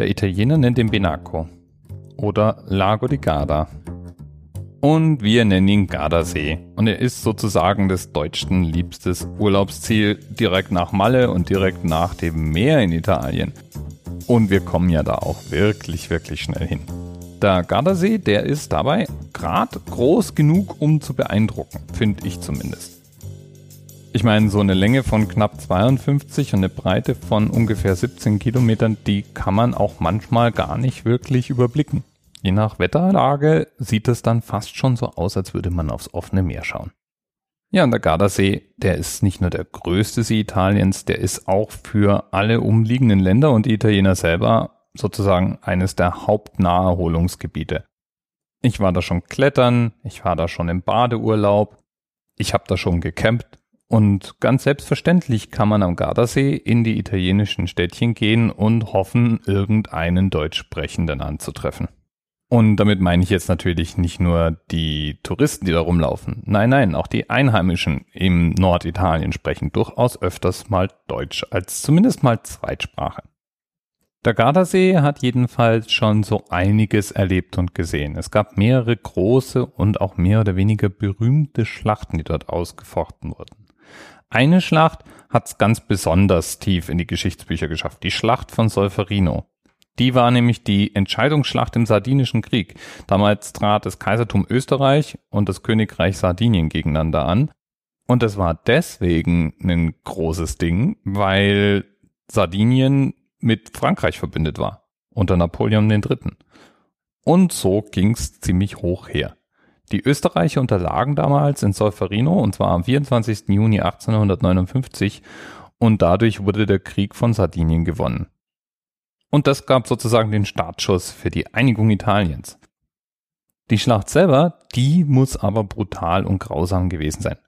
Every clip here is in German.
Der Italiener nennt den Benaco oder Lago di Garda. Und wir nennen ihn Gardasee. Und er ist sozusagen des Deutschen liebstes Urlaubsziel direkt nach Malle und direkt nach dem Meer in Italien. Und wir kommen ja da auch wirklich, wirklich schnell hin. Der Gardasee, der ist dabei gerade groß genug, um zu beeindrucken, finde ich zumindest. Ich meine, so eine Länge von knapp 52 und eine Breite von ungefähr 17 Kilometern, die kann man auch manchmal gar nicht wirklich überblicken. Je nach Wetterlage sieht es dann fast schon so aus, als würde man aufs offene Meer schauen. Ja, und der Gardasee, der ist nicht nur der größte See Italiens, der ist auch für alle umliegenden Länder und Italiener selber sozusagen eines der Hauptnaherholungsgebiete. Ich war da schon klettern, ich war da schon im Badeurlaub, ich habe da schon gecampt und ganz selbstverständlich kann man am Gardasee in die italienischen Städtchen gehen und hoffen, irgendeinen Deutsch sprechenden anzutreffen. Und damit meine ich jetzt natürlich nicht nur die Touristen, die da rumlaufen. Nein, nein, auch die Einheimischen im Norditalien sprechen durchaus öfters mal Deutsch als zumindest mal Zweitsprache. Der Gardasee hat jedenfalls schon so einiges erlebt und gesehen. Es gab mehrere große und auch mehr oder weniger berühmte Schlachten, die dort ausgefochten wurden. Eine Schlacht hat es ganz besonders tief in die Geschichtsbücher geschafft, die Schlacht von Solferino. Die war nämlich die Entscheidungsschlacht im Sardinischen Krieg. Damals trat das Kaisertum Österreich und das Königreich Sardinien gegeneinander an. Und es war deswegen ein großes Ding, weil Sardinien mit Frankreich verbündet war, unter Napoleon III. Und so ging's ziemlich hoch her. Die Österreicher unterlagen damals in Solferino und zwar am 24. Juni 1859 und dadurch wurde der Krieg von Sardinien gewonnen. Und das gab sozusagen den Startschuss für die Einigung Italiens. Die Schlacht selber, die muss aber brutal und grausam gewesen sein.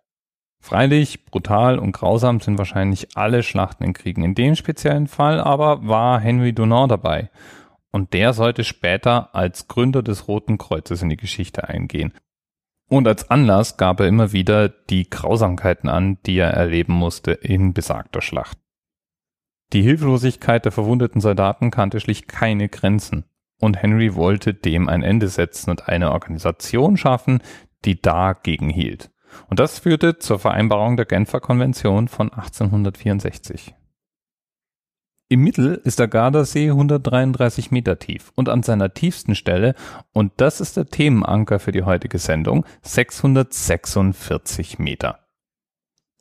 Freilich, brutal und grausam sind wahrscheinlich alle Schlachten in Kriegen. In dem speziellen Fall aber war Henry Dunant dabei. Und der sollte später als Gründer des Roten Kreuzes in die Geschichte eingehen. Und als Anlass gab er immer wieder die Grausamkeiten an, die er erleben musste in besagter Schlacht. Die Hilflosigkeit der verwundeten Soldaten kannte schlicht keine Grenzen. Und Henry wollte dem ein Ende setzen und eine Organisation schaffen, die dagegen hielt. Und das führte zur Vereinbarung der Genfer Konvention von 1864. Im Mittel ist der Gardasee 133 Meter tief und an seiner tiefsten Stelle, und das ist der Themenanker für die heutige Sendung, 646 Meter.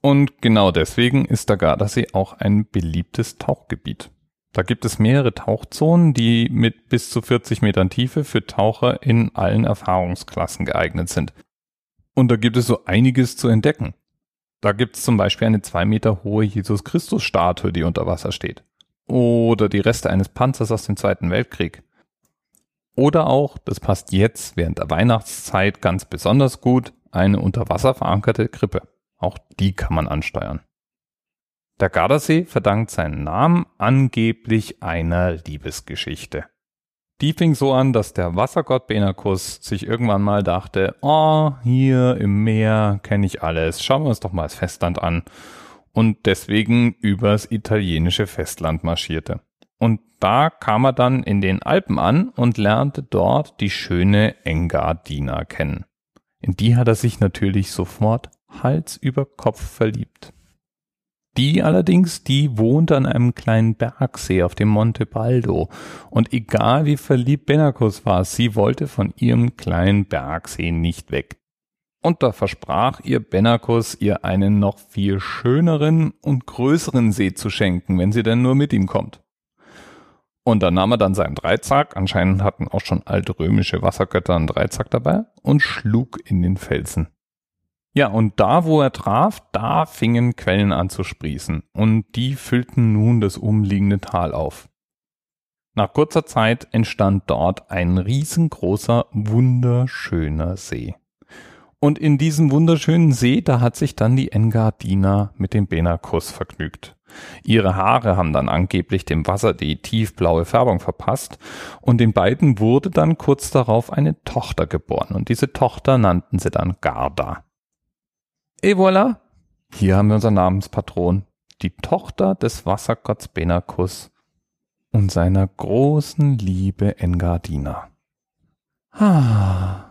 Und genau deswegen ist der Gardasee auch ein beliebtes Tauchgebiet. Da gibt es mehrere Tauchzonen, die mit bis zu 40 Metern Tiefe für Taucher in allen Erfahrungsklassen geeignet sind. Und da gibt es so einiges zu entdecken. Da gibt es zum Beispiel eine zwei Meter hohe Jesus Christus Statue, die unter Wasser steht. Oder die Reste eines Panzers aus dem Zweiten Weltkrieg. Oder auch, das passt jetzt während der Weihnachtszeit ganz besonders gut, eine unter Wasser verankerte Krippe. Auch die kann man ansteuern. Der Gardasee verdankt seinen Namen angeblich einer Liebesgeschichte. Die fing so an, dass der Wassergott Benakus sich irgendwann mal dachte, oh, hier im Meer kenne ich alles, schauen wir uns doch mal das Festland an. Und deswegen übers italienische Festland marschierte. Und da kam er dann in den Alpen an und lernte dort die schöne Engadina kennen. In die hat er sich natürlich sofort Hals über Kopf verliebt. Die allerdings, die wohnt an einem kleinen Bergsee auf dem Monte Baldo. Und egal wie verliebt Benacus war, sie wollte von ihrem kleinen Bergsee nicht weg. Und da versprach ihr Benacus, ihr einen noch viel schöneren und größeren See zu schenken, wenn sie denn nur mit ihm kommt. Und dann nahm er dann seinen Dreizack, anscheinend hatten auch schon alte römische Wassergötter einen Dreizack dabei, und schlug in den Felsen. Ja, und da, wo er traf, da fingen Quellen an zu sprießen, und die füllten nun das umliegende Tal auf. Nach kurzer Zeit entstand dort ein riesengroßer, wunderschöner See. Und in diesem wunderschönen See, da hat sich dann die Engadina mit dem Benakus vergnügt. Ihre Haare haben dann angeblich dem Wasser die tiefblaue Färbung verpasst und den beiden wurde dann kurz darauf eine Tochter geboren und diese Tochter nannten sie dann Garda. Et voilà, hier haben wir unseren Namenspatron, die Tochter des Wassergotts Benakus. und seiner großen Liebe Engadina. Ah,